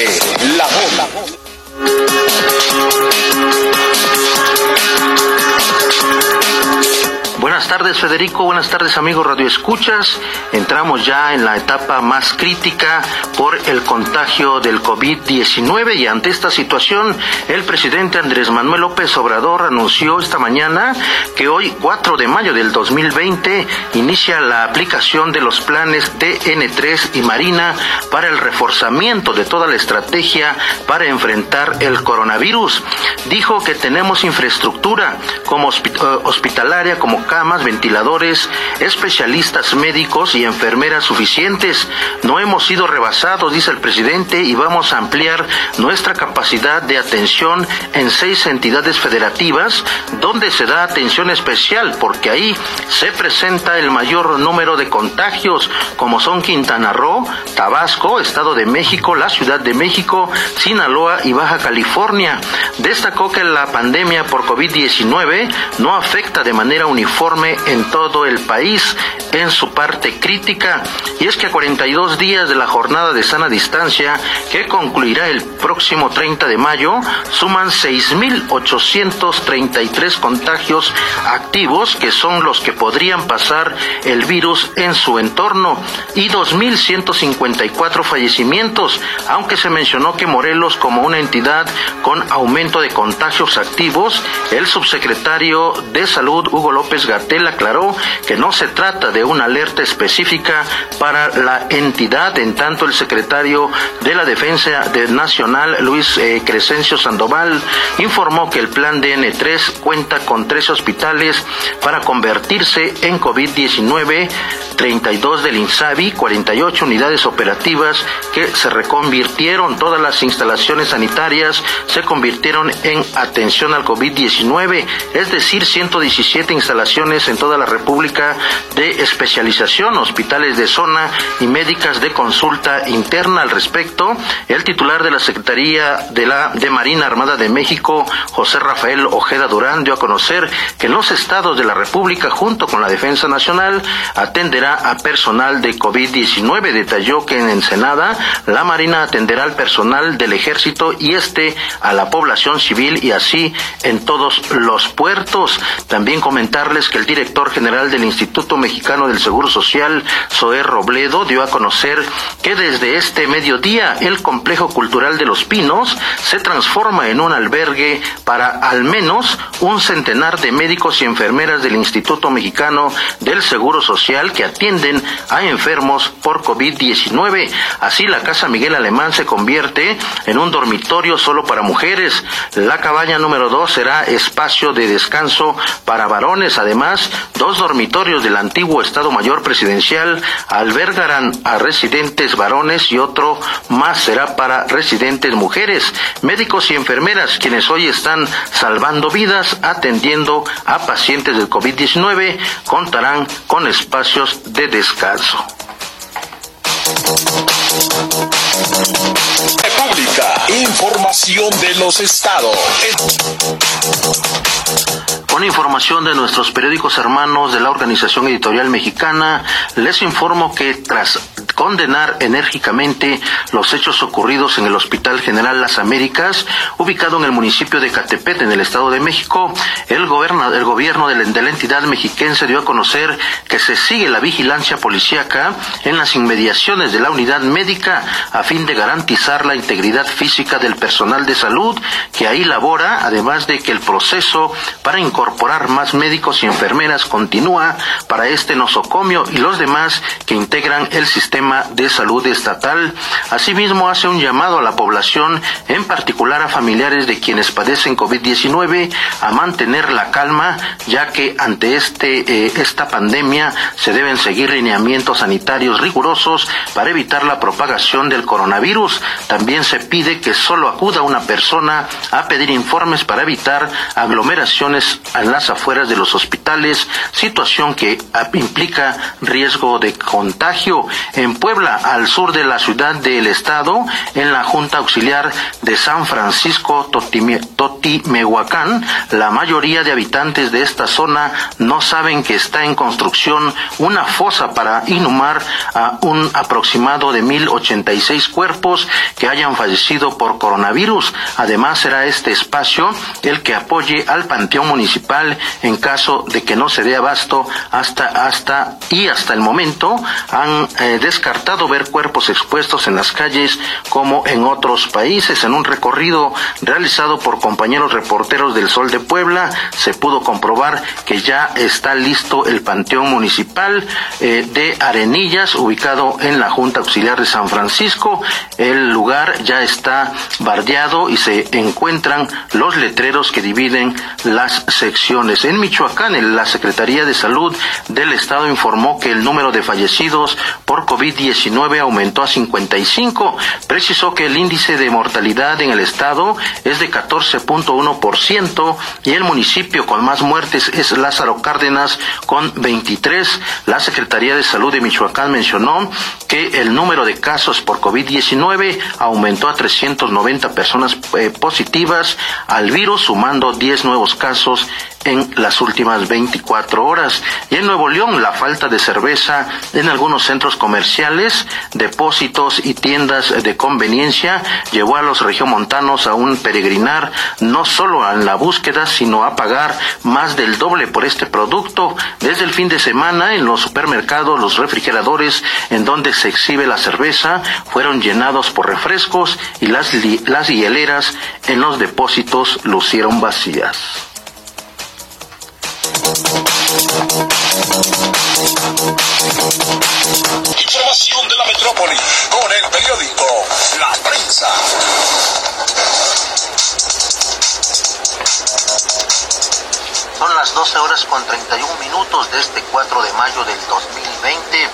Crece la voz. Tardes Federico, buenas tardes amigos Radio Escuchas. Entramos ya en la etapa más crítica por el contagio del COVID-19 y ante esta situación el presidente Andrés Manuel López Obrador anunció esta mañana que hoy 4 de mayo del 2020 inicia la aplicación de los planes DN3 y Marina para el reforzamiento de toda la estrategia para enfrentar el coronavirus. Dijo que tenemos infraestructura como eh, hospitalaria, como camas, ventiladores, especialistas médicos y enfermeras suficientes. No hemos sido rebasados, dice el presidente, y vamos a ampliar nuestra capacidad de atención en seis entidades federativas donde se da atención especial porque ahí se presenta el mayor número de contagios como son Quintana Roo, Tabasco, Estado de México, la Ciudad de México, Sinaloa y Baja California. Destacó que la pandemia por COVID-19 no afecta de manera uniforme en todo el país en su parte crítica y es que a 42 días de la jornada de sana distancia que concluirá el próximo 30 de mayo suman 6.833 contagios activos que son los que podrían pasar el virus en su entorno y 2.154 fallecimientos aunque se mencionó que Morelos como una entidad con aumento de contagios activos el subsecretario de salud Hugo López Gatel aclaró que no se trata de una alerta específica para la entidad, en tanto el secretario de la Defensa Nacional, Luis eh, Crescencio Sandoval, informó que el plan DN3 cuenta con tres hospitales para convertirse en COVID-19, 32 del INSABI, 48 unidades operativas que se reconvirtieron, todas las instalaciones sanitarias se convirtieron en atención al COVID-19, es decir, 117 instalaciones en toda la República de especialización, hospitales de zona y médicas de consulta interna al respecto. El titular de la Secretaría de la de Marina Armada de México, José Rafael Ojeda Durán, dio a conocer que los estados de la República, junto con la Defensa Nacional, atenderá a personal de COVID-19. Detalló que en Ensenada la Marina atenderá al personal del Ejército y este a la población civil y así en todos los puertos. También comentarles que el director general del Instituto Mexicano del Seguro Social, Zoé Robledo, dio a conocer que desde este mediodía el complejo cultural de Los Pinos se transforma en un albergue para al menos un centenar de médicos y enfermeras del Instituto Mexicano del Seguro Social que atienden a enfermos por COVID-19. Así la Casa Miguel Alemán se convierte en un dormitorio solo para mujeres. La cabaña número dos será espacio de descanso para varones. Además, Dos dormitorios del antiguo Estado Mayor Presidencial albergarán a residentes varones y otro más será para residentes mujeres, médicos y enfermeras, quienes hoy están salvando vidas, atendiendo a pacientes del COVID-19, contarán con espacios de descanso. República, información de los estados. Con información de nuestros periódicos hermanos de la Organización Editorial Mexicana, les informo que tras condenar enérgicamente los hechos ocurridos en el Hospital General Las Américas, ubicado en el municipio de Catepet, en el Estado de México, el, gobierno, el gobierno de la, de la entidad mexiquense dio a conocer que se sigue la vigilancia policíaca en las inmediaciones de la unidad médica a fin de garantizar la integridad física del personal de salud que ahí labora, además de que el proceso para incorporar más médicos y enfermeras continúa para este nosocomio y los demás que integran el sistema de salud estatal. Asimismo, hace un llamado a la población, en particular a familiares de quienes padecen COVID-19, a mantener la calma, ya que ante este, eh, esta pandemia se deben seguir lineamientos sanitarios rigurosos para evitar la propagación del coronavirus. También se pide que solo acuda una persona a pedir informes para evitar aglomeraciones en las afueras de los hospitales, situación que implica riesgo de contagio. En Puebla, al sur de la ciudad del estado, en la Junta Auxiliar de San Francisco Totimehuacán, la mayoría de habitantes de esta zona no saben que está en construcción una fosa para inhumar a un aproximado de 1.086 cuerpos que hayan fallecido por coronavirus. Además, será este espacio el que apoye al Panteón Municipal en caso de que no se dé abasto hasta, hasta y hasta el momento han eh, ver cuerpos expuestos en las calles como en otros países. En un recorrido realizado por compañeros reporteros del Sol de Puebla, se pudo comprobar que ya está listo el Panteón Municipal eh, de Arenillas, ubicado en la Junta Auxiliar de San Francisco. El lugar ya está bardeado y se encuentran los letreros que dividen las secciones. En Michoacán, la Secretaría de Salud del Estado informó que el número de fallecidos por COVID-19 aumentó a 55. Precisó que el índice de mortalidad en el Estado es de 14.1% y el municipio con más muertes es Lázaro Cárdenas con 23. La Secretaría de Salud de Michoacán mencionó que el número de casos por COVID-19 aumentó a 390 personas eh, positivas al virus, sumando 10 nuevos casos en las últimas 24 horas. Y en Nuevo León, la falta de cerveza en algunos centros comerciales, depósitos y tiendas de conveniencia llevó a los regiomontanos a un peregrinar no solo en la búsqueda, sino a pagar más del doble por este producto. Desde el fin de semana, en los supermercados, los refrigeradores en donde se exhibe la cerveza fueron llenados por refrescos y las, las hieleras en los depósitos lucieron vacías. Información de la metrópoli con el periódico La Prensa. Son las 12 horas con 31 minutos de este 4 de mayo del 2020.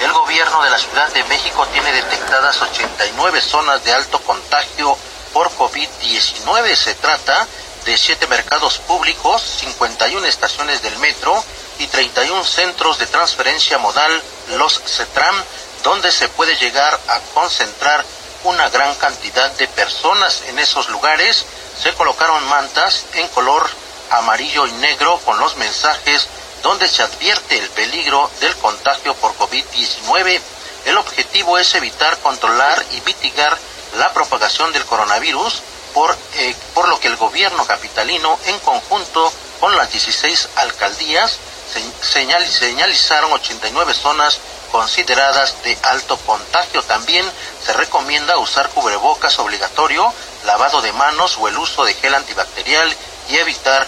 El gobierno de la Ciudad de México tiene detectadas 89 zonas de alto contagio por COVID-19. Se trata de siete mercados públicos, 51 estaciones del metro y 31 centros de transferencia modal, los CETRAM, donde se puede llegar a concentrar una gran cantidad de personas. En esos lugares se colocaron mantas en color amarillo y negro con los mensajes donde se advierte el peligro del contagio por COVID-19. El objetivo es evitar, controlar y mitigar la propagación del coronavirus por, eh, por lo que el gobierno capitalino, en conjunto con las 16 alcaldías, señal, señalizaron 89 zonas consideradas de alto contagio. También se recomienda usar cubrebocas obligatorio, lavado de manos o el uso de gel antibacterial y evitar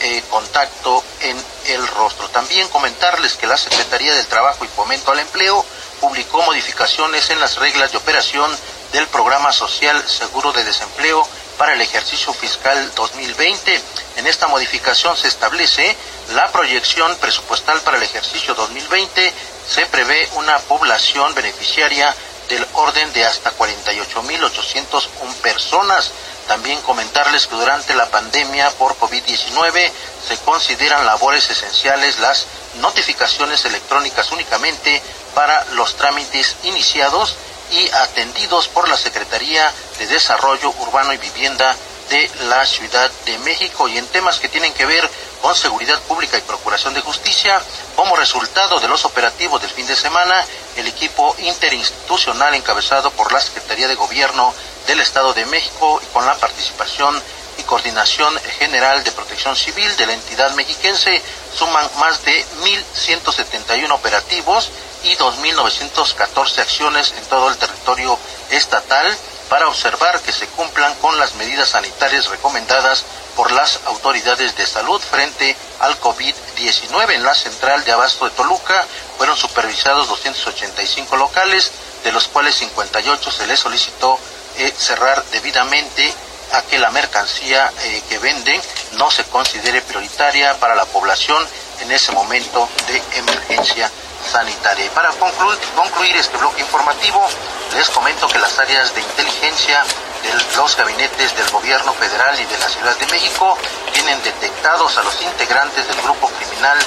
eh, contacto en el rostro. También comentarles que la Secretaría del Trabajo y Fomento al Empleo publicó modificaciones en las reglas de operación del programa social Seguro de Desempleo para el ejercicio fiscal 2020. En esta modificación se establece la proyección presupuestal para el ejercicio 2020. Se prevé una población beneficiaria del orden de hasta 48.801 personas. También comentarles que durante la pandemia por COVID-19 se consideran labores esenciales las notificaciones electrónicas únicamente para los trámites iniciados y atendidos por la Secretaría de Desarrollo Urbano y Vivienda de la Ciudad de México y en temas que tienen que ver con seguridad pública y procuración de justicia. Como resultado de los operativos del fin de semana, el equipo interinstitucional encabezado por la Secretaría de Gobierno del Estado de México y con la participación y coordinación general de protección civil de la entidad mexiquense suman más de 1.171 operativos y 2.914 acciones en todo el territorio estatal para observar que se cumplan con las medidas sanitarias recomendadas por las autoridades de salud frente al COVID-19. En la central de Abasto de Toluca fueron supervisados 285 locales, de los cuales 58 se les solicitó eh, cerrar debidamente a que la mercancía eh, que venden no se considere prioritaria para la población en ese momento de emergencia sanitaria. Y para concluir, concluir este bloque informativo, les comento que las áreas de inteligencia de los gabinetes del gobierno federal y de la Ciudad de México tienen detectados a los integrantes del grupo criminal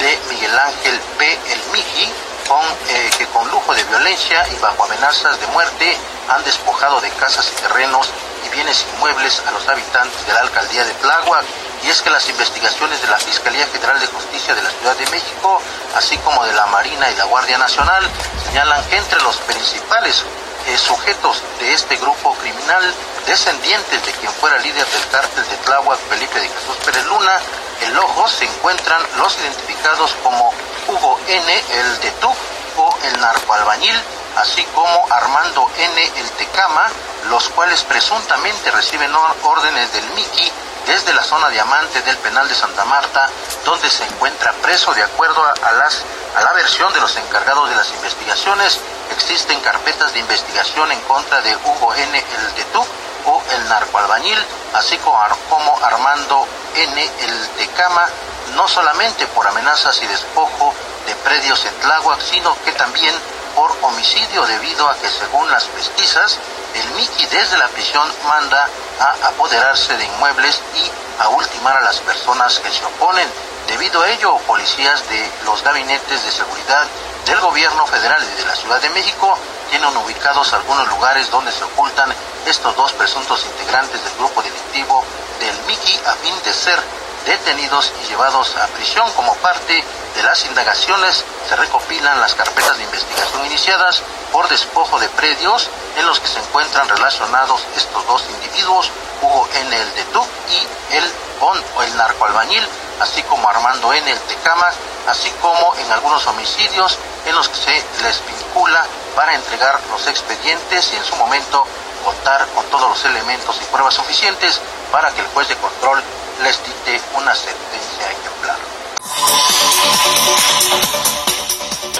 de Miguel Ángel P. El Miji eh, que con lujo de violencia y bajo amenazas de muerte han despojado de casas y terrenos y bienes inmuebles a los habitantes de la alcaldía de Tláhuac. Y es que las investigaciones de la Fiscalía General de Justicia de la Ciudad de México, así como de la Marina y la Guardia Nacional, señalan que entre los principales eh, sujetos de este grupo criminal, descendientes de quien fuera líder del cártel de Tláhuac, Felipe de Jesús Pérez Luna, el ojo se encuentran los identificados como Hugo N., el de Tuc o el narcoalbañil, así como Armando N. el Tecama, los cuales presuntamente reciben órdenes del Miki desde la zona diamante del penal de Santa Marta, donde se encuentra preso de acuerdo a, las, a la versión de los encargados de las investigaciones. Existen carpetas de investigación en contra de Hugo N. el de Tuc o el narcoalbañil, así como, como Armando N. el Tecama, no solamente por amenazas y despojo de predios en Tláhuac, sino que también por homicidio debido a que según las pesquisas, el Miki desde la prisión manda a apoderarse de inmuebles y a ultimar a las personas que se oponen. Debido a ello, policías de los gabinetes de seguridad del gobierno federal y de la Ciudad de México tienen ubicados algunos lugares donde se ocultan estos dos presuntos integrantes del grupo delictivo del Miki a fin de ser detenidos y llevados a prisión. Como parte de las indagaciones se recopilan las carpetas de investigación iniciadas por despojo de predios en los que se encuentran relacionados estos dos individuos, Hugo N. el de y el Bon o el narcoalbañil, así como Armando N. el Tecama, así como en algunos homicidios en los que se les vincula para entregar los expedientes y en su momento contar con todos los elementos y pruebas suficientes para que el juez de control les dicte una sentencia ejemplar.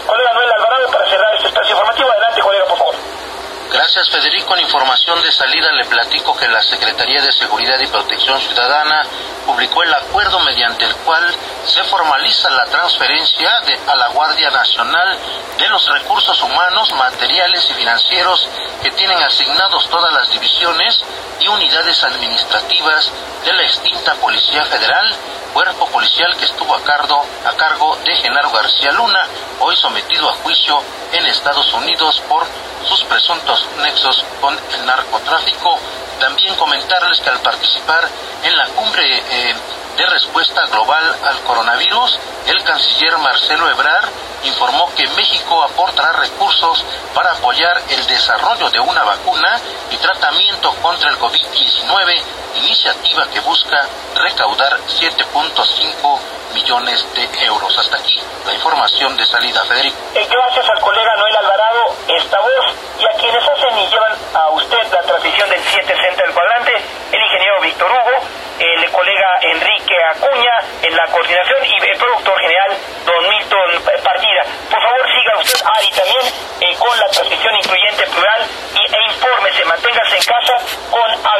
Colega Noel Alvarado, para cerrar este espacio informativo, adelante, colega, por favor. Gracias, Federico. En información de salida le platico que la Secretaría de Seguridad y Protección Ciudadana publicó el acuerdo mediante el cual se formaliza la transferencia de, a la Guardia Nacional de los recursos humanos, materiales y financieros que tienen asignados todas las divisiones y unidades administrativas de la extinta Policía Federal, cuerpo policial que estuvo a cargo, a cargo de Genaro García Luna, hoy sometido a juicio en Estados Unidos por sus presuntos nexos con el narcotráfico. También comentarles que al participar en la cumbre eh, de respuesta global al coronavirus, el canciller Marcelo Ebrard informó que México aportará recursos para apoyar el desarrollo de una vacuna y tratamiento contra el COVID-19, iniciativa que busca recaudar 7.5 millones de euros. Hasta aquí la información de salida, Federico. Gracias al colega Noel Alvarado, esta voz, y a quienes hacen y llevan a usted la transmisión del 7 Centro del Cuadrante, el ingeniero Víctor Hugo, el colega Enrique Acuña en la coordinación y el productor general Don Milton Partida. Por favor, siga usted, Ari, también eh, con la transmisión incluyente plural y, e infórmese, manténgase en casa con ABC Radio 760.